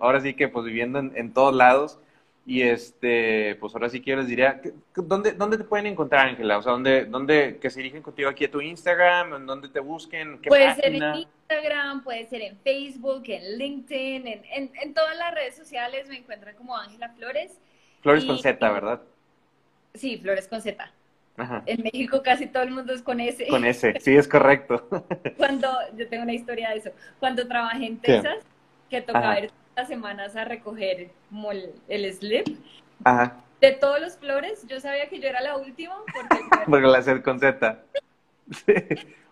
ahora sí que pues viviendo en, todos lados. Y este, pues ahora sí que yo les diría, ¿dónde, dónde te pueden encontrar, Ángela? O sea, ¿dónde, dónde que se dirigen contigo aquí a tu Instagram? ¿En dónde te busquen? puede ser en Instagram, puede ser en Facebook, en LinkedIn, en, en, en todas las redes sociales me encuentran como Ángela Flores. Flores con Z, ¿verdad? Sí, Flores con Z. En México casi todo el mundo es con S. Con S, sí, es correcto. Cuando, yo tengo una historia de eso, cuando trabajé en Texas, que tocaba ir las semanas a recoger el, slip, de todos los flores, yo sabía que yo era la última. Porque, porque la con Z.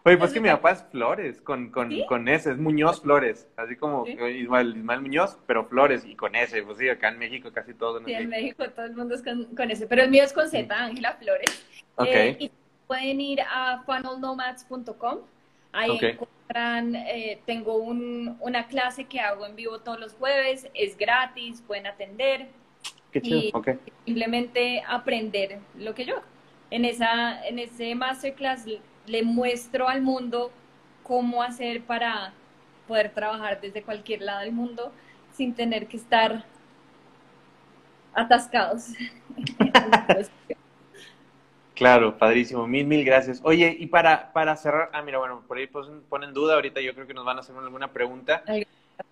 Oye, pues que mi papá es Flores, con, con, con S, es Muñoz Flores, así como Ismael, Muñoz, pero Flores y con S, pues sí, acá en México casi todos. Sí, en México todo el mundo es con, con S, pero el mío es con Z, Ángela Flores. Eh, y pueden ir a funnelnomads.com. Ahí encuentran, eh, tengo un, una clase que hago en vivo todos los jueves, es gratis, pueden atender. Qué chido, y Simplemente aprender lo que yo. En, esa, en ese masterclass le muestro al mundo cómo hacer para poder trabajar desde cualquier lado del mundo sin tener que estar atascados. Claro, padrísimo. Mil, mil gracias. Oye, y para, para cerrar, ah, mira, bueno, por ahí ponen duda, ahorita yo creo que nos van a hacer alguna pregunta.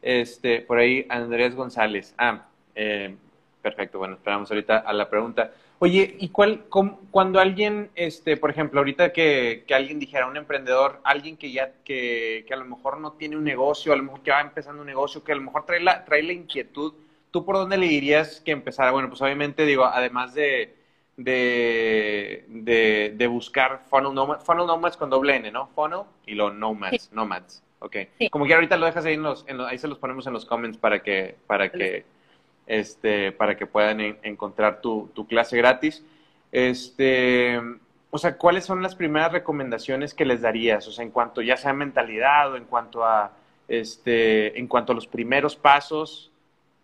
Este, por ahí Andrés González. Ah, eh, perfecto, bueno, esperamos ahorita a la pregunta. Oye, ¿y cuál, cuando alguien, este, por ejemplo, ahorita que, que, alguien dijera, un emprendedor, alguien que ya, que, que a lo mejor no tiene un negocio, a lo mejor que va empezando un negocio, que a lo mejor trae la, trae la inquietud, ¿tú por dónde le dirías que empezara? Bueno, pues obviamente digo, además de de, de, buscar funnel nomads, funnel nomads con doble N, ¿no? Funnel y los nomads, nomads. Ok. Como que ahorita lo dejas ahí en los, ahí se los ponemos en los comments para que, para que, este, para que puedan encontrar tu, tu clase gratis. Este, o sea, ¿cuáles son las primeras recomendaciones que les darías? O sea, en cuanto ya sea mentalidad o en cuanto a, este, en cuanto a los primeros pasos,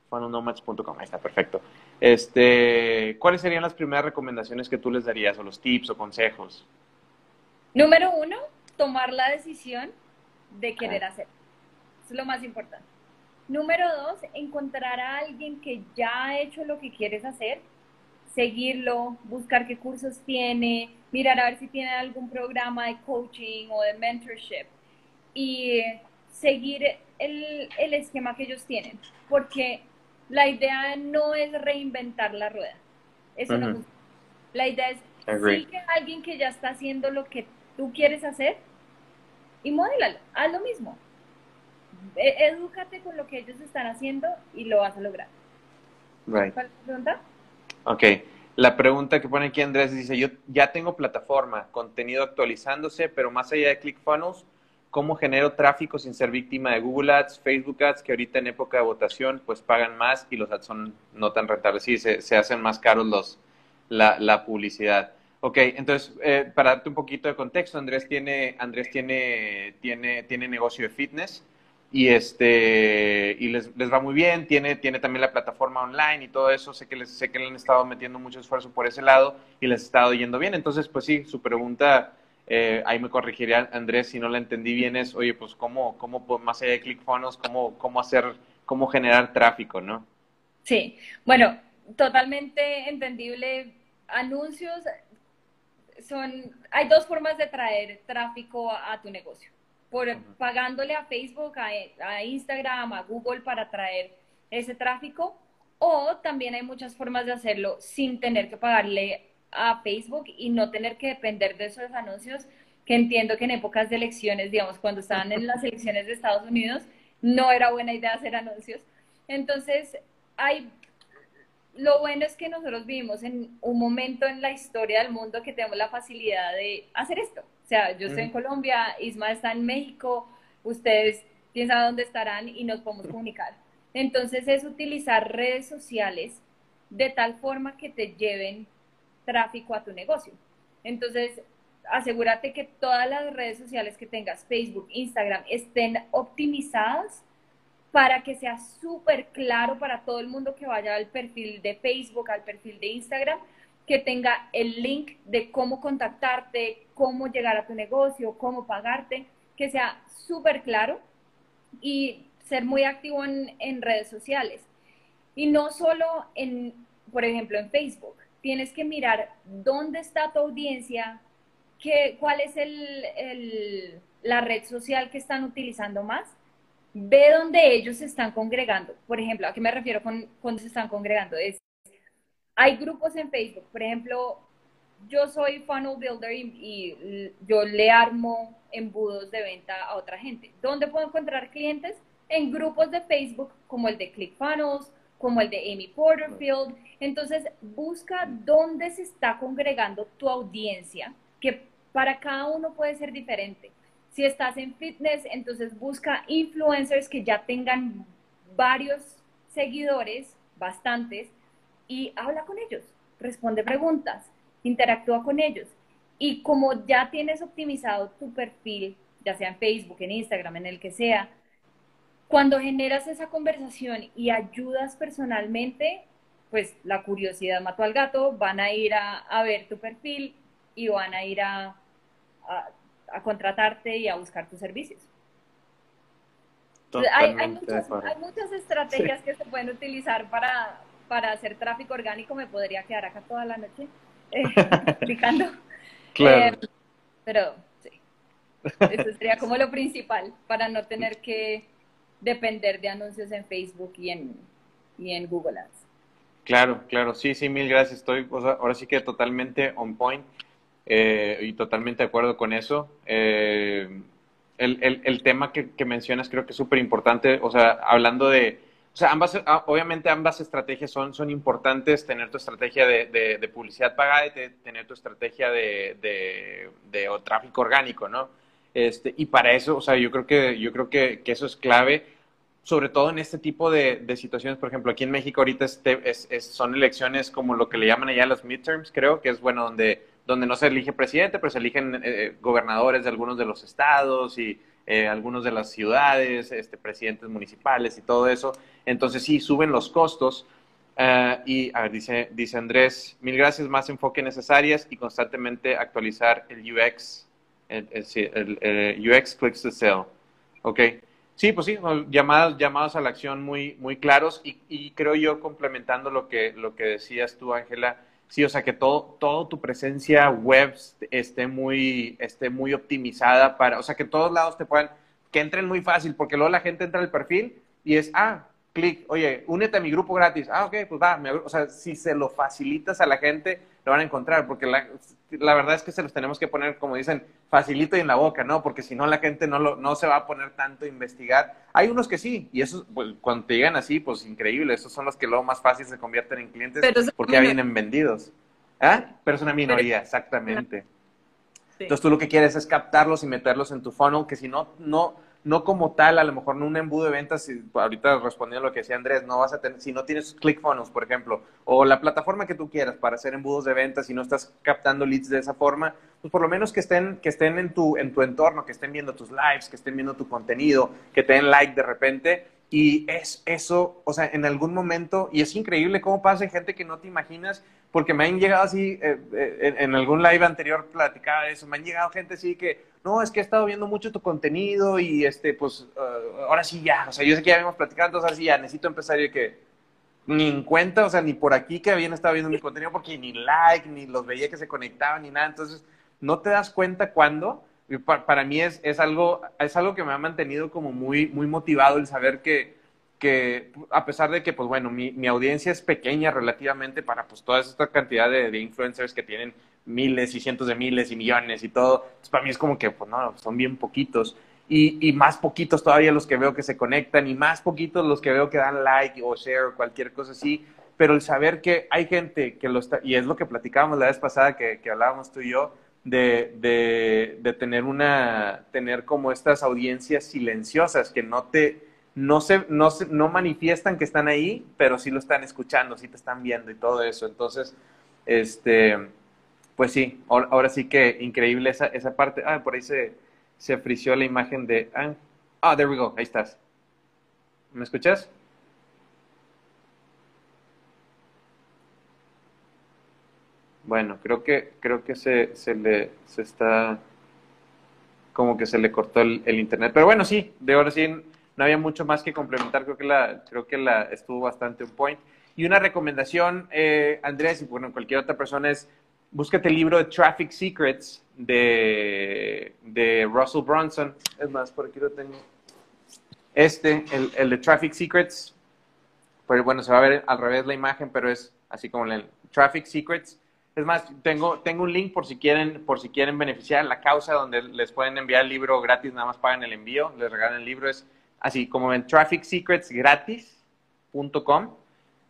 funnelnomads.com, ahí está, perfecto. Este, ¿Cuáles serían las primeras recomendaciones que tú les darías o los tips o consejos? Número uno, tomar la decisión de querer hacer. Eso es lo más importante. Número dos, encontrar a alguien que ya ha hecho lo que quieres hacer, seguirlo, buscar qué cursos tiene, mirar a ver si tiene algún programa de coaching o de mentorship y seguir el, el esquema que ellos tienen. Porque la idea no es reinventar la rueda. Eso no gusta. La idea es sigue a alguien que ya está haciendo lo que tú quieres hacer y modélalo, haz lo mismo. E edúcate con lo que ellos están haciendo y lo vas a lograr. ¿Cuál es la pregunta? Ok. La pregunta que pone aquí Andrés dice, yo ya tengo plataforma, contenido actualizándose, pero más allá de ClickFunnels, cómo genero tráfico sin ser víctima de Google Ads, Facebook Ads, que ahorita en época de votación pues pagan más y los ads son no tan rentables. Sí, se, hacen más caros los, la, publicidad. Ok, entonces, eh, para darte un poquito de contexto, Andrés tiene, Andrés tiene, tiene, tiene negocio de fitness y este y les, les, va muy bien, tiene, tiene también la plataforma online y todo eso, sé que les, sé que le han estado metiendo mucho esfuerzo por ese lado y les ha estado yendo bien. Entonces, pues sí, su pregunta eh, ahí me corregiría Andrés si no la entendí bien, es, oye, pues cómo, cómo más allá de ClickFunnels, cómo, cómo hacer, cómo generar tráfico, ¿no? Sí, bueno, totalmente entendible. Anuncios son, hay dos formas de traer tráfico a, tu negocio. Por pagándole a Facebook, a, a Instagram, a Google para traer ese tráfico, o también hay muchas formas de hacerlo sin tener que pagarle a Facebook y no tener que depender de esos anuncios, que entiendo que en épocas de elecciones, digamos, cuando estaban en las elecciones de Estados Unidos, no era buena idea hacer anuncios. Entonces, hay, lo bueno es que nosotros vivimos en un momento en la historia del mundo que tenemos la facilidad de hacer esto. O sea, yo estoy en Colombia, Isma está en México, ustedes piensan dónde estarán y nos podemos comunicar. Entonces es utilizar redes sociales de tal forma que te lleven tráfico a tu negocio. Entonces, asegúrate que todas las redes sociales que tengas, Facebook, Instagram, estén optimizadas para que sea súper claro para todo el mundo que vaya al perfil de Facebook, al perfil de Instagram, que tenga el link de cómo contactarte, cómo llegar a tu negocio, cómo pagarte, que sea súper claro y ser muy activo en, en redes sociales. Y no solo en, por ejemplo, en Facebook tienes que mirar dónde está tu audiencia, qué, cuál es el, la red social que están utilizando más, ve dónde ellos se están congregando. Por ejemplo, ¿a qué me refiero con cuando se están congregando? Es hay grupos en Facebook, por ejemplo, yo soy funnel builder y, yo le armo embudos de venta a otra gente. ¿Dónde puedo encontrar clientes? En grupos de Facebook como el de ClickFunnels, como el de Amy Porterfield. Entonces, busca dónde se está congregando tu audiencia, que para cada uno puede ser diferente. Si estás en fitness, entonces busca influencers que ya tengan varios seguidores, bastantes, y habla con ellos, responde preguntas interactúa con ellos. Y como ya tienes optimizado tu perfil, ya sea en Facebook, en Instagram, en el que sea, cuando generas esa conversación y ayudas personalmente, pues la curiosidad mató al gato, van a ir a, ver tu perfil y van a ir a, a, contratarte y a buscar tus servicios. Hay, hay, muchas, hay, muchas, estrategias que se pueden utilizar para, para hacer tráfico orgánico. Me podría quedar acá toda la noche explicando. Claro. Eh, pero sí, eso sería como lo principal para no tener que depender de anuncios en Facebook y en, y en Google Ads. Claro, claro, sí, sí, mil gracias. Estoy ahora sí que totalmente on point eh, y totalmente de acuerdo con eso. Eh, el, el, el, tema que, que mencionas creo que es súper importante, o sea, hablando de, o sea, ambas, ah, obviamente ambas estrategias son, son importantes, tener tu estrategia de, de, publicidad pagada y tener tu estrategia de, de, tráfico orgánico, ¿no? Este, y para eso, o sea, yo creo que, yo creo que, que eso es clave, sobre todo en este tipo de, situaciones, por ejemplo, aquí en México ahorita este, es, son elecciones como lo que le llaman allá los midterms, creo, que es, bueno, donde, donde no se elige presidente, pero se eligen eh, gobernadores de algunos de los estados y eh, algunos de las ciudades, este, presidentes municipales y todo eso. Entonces sí, suben los costos. Eh, y a ver, dice, dice Andrés, mil gracias, más enfoque necesarias y constantemente actualizar el UX, el, UX clicks to sell. Ok. Sí, pues sí, llamados, llamados a la acción muy, muy claros y, creo yo complementando lo que, lo que decías tú, Ángela, Sí, o sea, que todo, todo tu presencia web esté muy, esté muy optimizada para, o sea, que todos lados te puedan, que entren muy fácil, porque luego la gente entra al perfil y es, ah, clic, oye, únete a mi grupo gratis. Ah, ok, pues va. o sea, si se lo facilitas a la gente, lo van a encontrar, porque la, la, verdad es que se los tenemos que poner, como dicen, facilito y en la boca, ¿no? Porque si no, la gente no, lo, no se va a poner tanto a investigar. Hay unos que sí, y esos, pues, cuando te llegan así, pues increíble, esos son los que luego más fácil se convierten en clientes porque ya vienen vendidos. ¿Ah? Pero es una minoría, exactamente. Entonces tú lo que quieres es captarlos y meterlos en tu funnel, que si no, no, no como tal, a lo mejor no un embudo de ventas, si, ahorita respondiendo a lo que decía Andrés, no vas a tener, si no tienes ClickFunnels, por ejemplo, o la plataforma que tú quieras para hacer embudos de ventas y no estás captando leads de esa forma, pues por lo menos que estén, que estén en tu, en tu entorno, que estén viendo tus lives, que estén viendo tu contenido, que te den like de repente. Y es eso, o sea, en algún momento, y es increíble cómo pasa en gente que no te imaginas, porque me han llegado así, eh, eh, en, algún live anterior platicaba eso, me han llegado gente así que, no, es que he estado viendo mucho tu contenido y este, pues, uh, ahora sí ya, o sea, yo sé que ya habíamos platicado, entonces ahora sí ya, necesito empezar que ni en cuenta, o sea, ni por aquí que habían estado viendo mi contenido, porque ni like, ni los veía que se conectaban, ni nada, entonces no te das cuenta cuándo, para, para mí es, es, algo, es algo que me ha mantenido como muy, muy motivado el saber que, que a pesar de que, pues bueno, mi, mi, audiencia es pequeña relativamente para pues toda esta cantidad de, de, influencers que tienen miles y cientos de miles y millones y todo, pues para mí es como que, pues no, son bien poquitos. Y, y, más poquitos todavía los que veo que se conectan y más poquitos los que veo que dan like o share o cualquier cosa así. Pero el saber que hay gente que lo está, y es lo que platicábamos la vez pasada que, que hablábamos tú y yo, de, de, de tener una, tener como estas audiencias silenciosas que no te, no, se, no, no manifiestan que están ahí, pero sí lo están escuchando, sí te están viendo y todo eso. Entonces, este, pues sí, ahora, sí que increíble esa, esa parte. Ah, por ahí se, se frició la imagen de... Ah, there we go, ahí estás. ¿Me escuchas? Bueno, creo que, creo que se, se le se está como que se le cortó el, el internet. Pero bueno, sí, de ahora sí no había mucho más que complementar, creo que la, creo que la estuvo bastante un point. Y una recomendación, eh, Andrés, y bueno, cualquier otra persona es, búscate el libro de Traffic Secrets de, de Russell Brunson. Es más, por aquí lo tengo. Este, el, el de Traffic Secrets, pero bueno, se va a ver al revés la imagen, pero es así como Traffic Secrets. Es más, tengo, tengo un link por si quieren, por si quieren beneficiar la causa donde les pueden enviar el libro gratis, nada más pagan el envío, les regalan el libro, es así como en trafficsecretsgratis.com.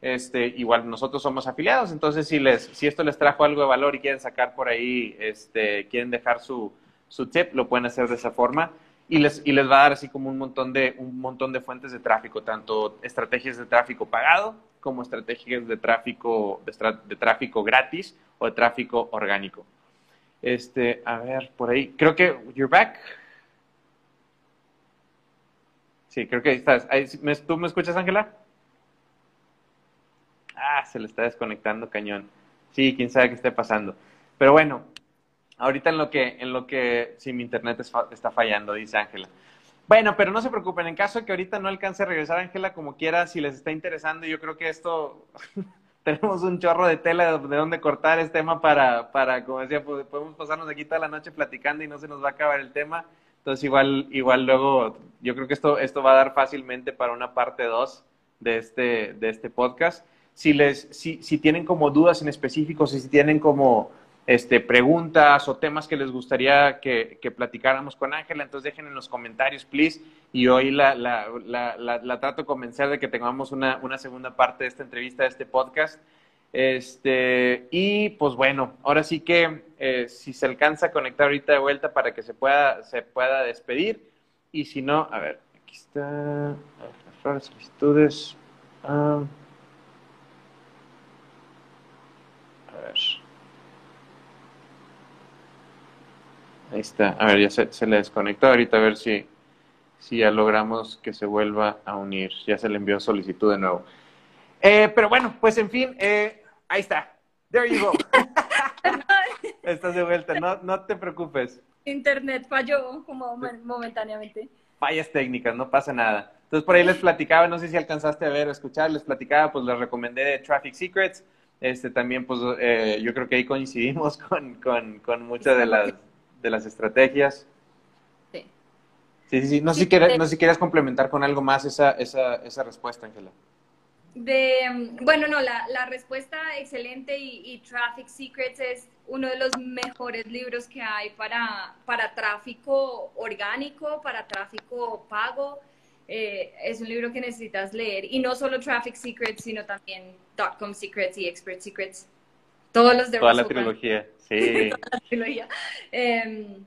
Este, igual nosotros somos afiliados, entonces si les, si esto les trajo algo de valor y quieren sacar por ahí, este, quieren dejar su, su tip, lo pueden hacer de esa forma y les, y les va a dar así como un montón de, un montón de fuentes de tráfico, tanto estrategias de tráfico pagado como estrategias de tráfico, de, tráfico gratis o de tráfico orgánico. Este, a ver, por ahí, creo que you're back. Sí, creo que ahí estás. ¿Tú me escuchas, Ángela? Ah, se le está desconectando cañón. Sí, quién sabe qué esté pasando. Pero bueno, ahorita en lo que, en lo que, si mi internet está fallando, dice Ángela. Bueno, pero no se preocupen, en caso que ahorita no alcance a regresar Ángela como quiera, si les está interesando, yo creo que esto, tenemos un chorro de tela de, dónde cortar este tema para, para, como decía, pues, podemos pasarnos aquí toda la noche platicando y no se nos va a acabar el tema. Entonces igual, igual luego, yo creo que esto, esto va a dar fácilmente para una parte 2 de este, de este podcast. Si les, si, si tienen como dudas en específico, si tienen como este, preguntas o temas que les gustaría que, platicáramos con Ángela, entonces dejen en los comentarios, please. Y hoy la, trato de convencer de que tengamos una, segunda parte de esta entrevista, de este podcast. Este, y pues bueno, ahora sí que eh, si se alcanza a conectar ahorita de vuelta para que se pueda, se pueda despedir. Y si no, a ver, aquí está, las solicitudes. Ah. Ahí está. A ver, ya se, le desconectó. Ahorita a ver si, si ya logramos que se vuelva a unir. Ya se le envió solicitud de nuevo. Eh, pero bueno, pues en fin, eh, ahí está. There you go. Estás de vuelta, no, no te preocupes. Internet falló como momentáneamente. Fallas técnicas, no pasa nada. Entonces por ahí les platicaba, no sé si alcanzaste a ver o escuchar, les platicaba, pues les recomendé de Traffic Secrets. Este también, pues eh, yo creo que ahí coincidimos con, con, con muchas de las de las estrategias. Sí. Sí, sí, No, sé si quieres, no si quieres complementar con algo más esa, esa, esa respuesta, Ángela. De, bueno, no, la, la respuesta excelente y, Traffic Secrets es uno de los mejores libros que hay para, para tráfico orgánico, para tráfico pago. Eh, es un libro que necesitas leer. Y no solo Traffic Secrets, sino también Dotcom Secrets y Expert Secrets. Todos los de Toda la trilogía, sí. Toda la trilogía. Em,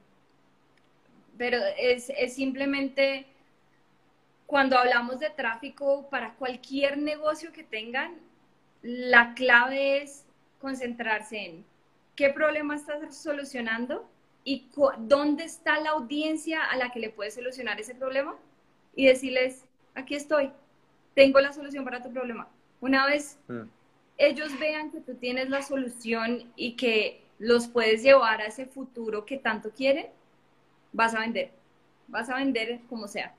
pero es, es simplemente cuando hablamos de tráfico para cualquier negocio que tengan, la clave es concentrarse en qué problema estás solucionando y dónde está la audiencia a la que le puedes solucionar ese problema y decirles, aquí estoy, tengo la solución para tu problema. Una vez mm ellos vean que tú tienes la solución y que los puedes llevar a ese futuro que tanto quieren, vas a vender. Vas a vender como sea.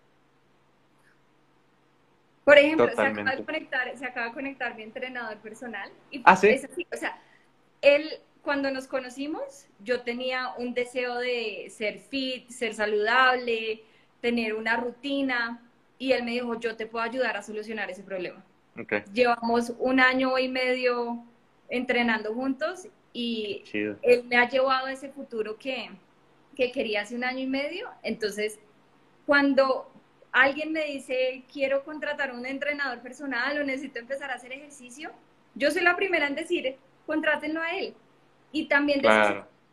Por ejemplo, se acaba, de conectar, se acaba de conectar mi entrenador personal. Y ¿Ah, sí? es así, o sea, él, cuando nos conocimos, yo tenía un deseo de ser fit, ser saludable, tener una rutina, y él me dijo, yo te puedo ayudar a solucionar ese problema. Llevamos un año y medio entrenando juntos y él me ha llevado a ese futuro que, que quería hace un año y medio. Entonces, cuando alguien me dice, quiero contratar un entrenador personal o necesito empezar a hacer ejercicio, yo soy la primera en decir, contrátenlo a él. Y también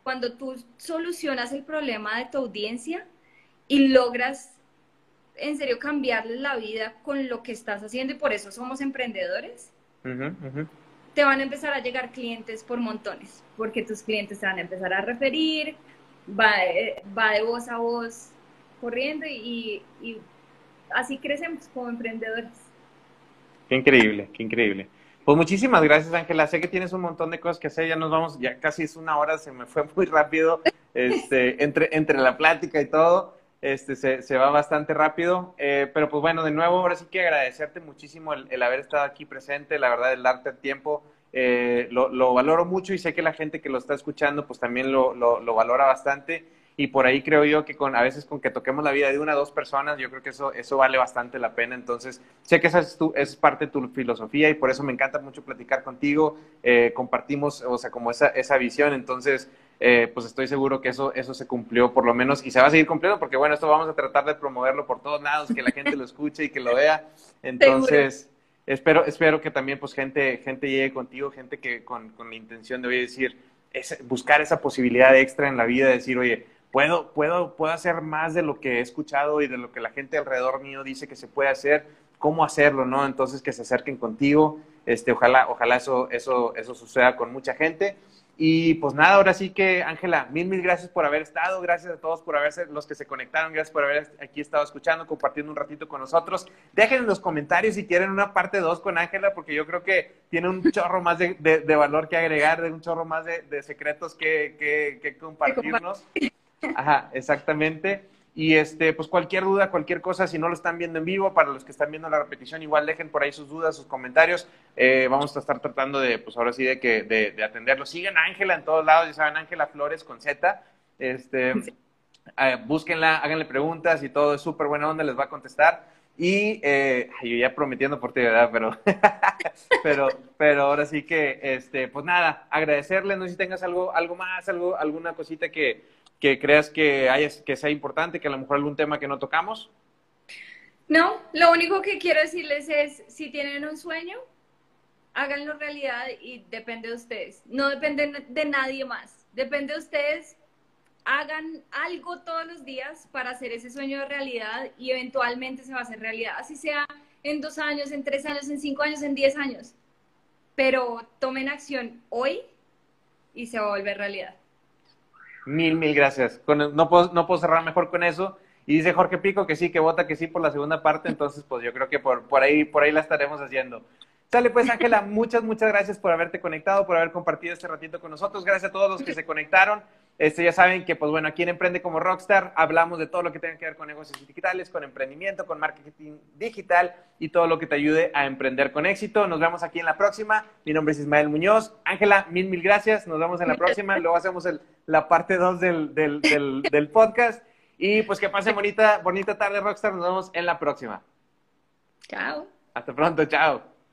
cuando tú solucionas el problema de tu audiencia y logras en serio cambiarles la vida con lo que estás haciendo y por eso somos emprendedores, te van a empezar a llegar clientes por montones, porque tus clientes te van a empezar a referir, va, eh, va de voz a voz corriendo y, y así crecemos como emprendedores. Qué increíble, qué increíble. Pues muchísimas gracias, Ángela. Sé que tienes un montón de cosas que hacer. Ya nos vamos, ya casi es una hora, se me fue muy rápido este, entre, entre la plática y todo este, se, va bastante rápido. Eh, pero pues bueno, de nuevo, ahora sí que agradecerte muchísimo el, haber estado aquí presente, la verdad, el darte el tiempo. Eh, lo, valoro mucho y sé que la gente que lo está escuchando pues también lo, valora bastante. y por ahí creo yo que con a veces con que toquemos la vida de una o dos personas, yo creo que eso, eso vale bastante la pena. Entonces, sé que esa es, tu, es parte de tu filosofía y por eso me encanta mucho platicar contigo. Eh, compartimos, o sea, como esa, esa visión. Entonces, eh, pues estoy seguro que eso, eso se cumplió por lo menos y se va a seguir cumpliendo porque, bueno, esto vamos a tratar de promoverlo por todos lados, que la gente lo escuche y que lo vea. Entonces... Espero, espero que también pues gente, gente llegue contigo, gente que con, con la intención de hoy decir, es, buscar esa posibilidad extra en la vida, de decir, oye, puedo, puedo, puedo hacer más de lo que he escuchado y de lo que la gente alrededor mío dice que se puede hacer, cómo hacerlo, ¿no? Entonces que se acerquen contigo, este, ojalá, ojalá eso, eso, eso suceda con mucha gente. Y pues nada, ahora sí que, Ángela, mil, mil gracias por haber estado, gracias a todos por haberse, los que se conectaron, gracias por haber aquí estado escuchando, compartiendo un ratito con nosotros. Dejen en los comentarios si quieren una parte 2 con Ángela, porque yo creo que tiene un chorro más de, de, valor que agregar, de un chorro más de, de secretos que, que, que compartirnos. Ajá, exactamente. Y este, pues cualquier duda, cualquier cosa, si no lo están viendo en vivo, para los que están viendo la repetición, igual dejen por ahí sus dudas, sus comentarios. Eh, vamos a estar tratando de, pues ahora sí, de que, de, de atenderlo. Sigan a Ángela en todos lados, ya saben, Ángela Flores con Z. Este, eh, búsquenla, háganle preguntas y todo, es súper buena onda, les va a contestar. Y eh, yo ya prometiendo por ti, ¿verdad? Pero, pero, pero ahora sí que, este, pues nada, agradecerle, no sé si tengas algo, algo más, algo, alguna cosita que, que creas que, haya, que sea importante, que a lo mejor algún tema que no tocamos? No, lo único que quiero decirles es, si tienen un sueño, háganlo realidad y depende de ustedes. No depende de nadie más. Depende de ustedes. Hagan algo todos los días para hacer ese sueño de realidad y eventualmente se va a hacer realidad. Así sea en dos años, en tres años, en cinco años, en diez años. Pero tomen acción hoy y se va a volver realidad. Mil, mil gracias. no, puedo, no puedo cerrar mejor con eso. Y dice Jorge Pico que sí, que vota que sí por la segunda parte, entonces pues yo creo que por, por, ahí, por ahí la estaremos haciendo. Sale pues Ángela, muchas, muchas gracias por haberte conectado, por haber compartido este ratito con nosotros. Gracias a todos los que se conectaron. Este, ya saben que, pues bueno, aquí en Emprende como Rockstar hablamos de todo lo que tenga que ver con negocios digitales, con emprendimiento, con marketing digital y todo lo que te ayude a emprender con éxito. Nos vemos aquí en la próxima. Mi nombre es Ismael Muñoz. Ángela, mil, mil gracias. Nos vemos en la próxima. Luego hacemos la parte 2 del, del, del, podcast. Y pues que pasen bonita, bonita tarde, Rockstar. Nos vemos en la próxima. Chao. Hasta pronto, chao.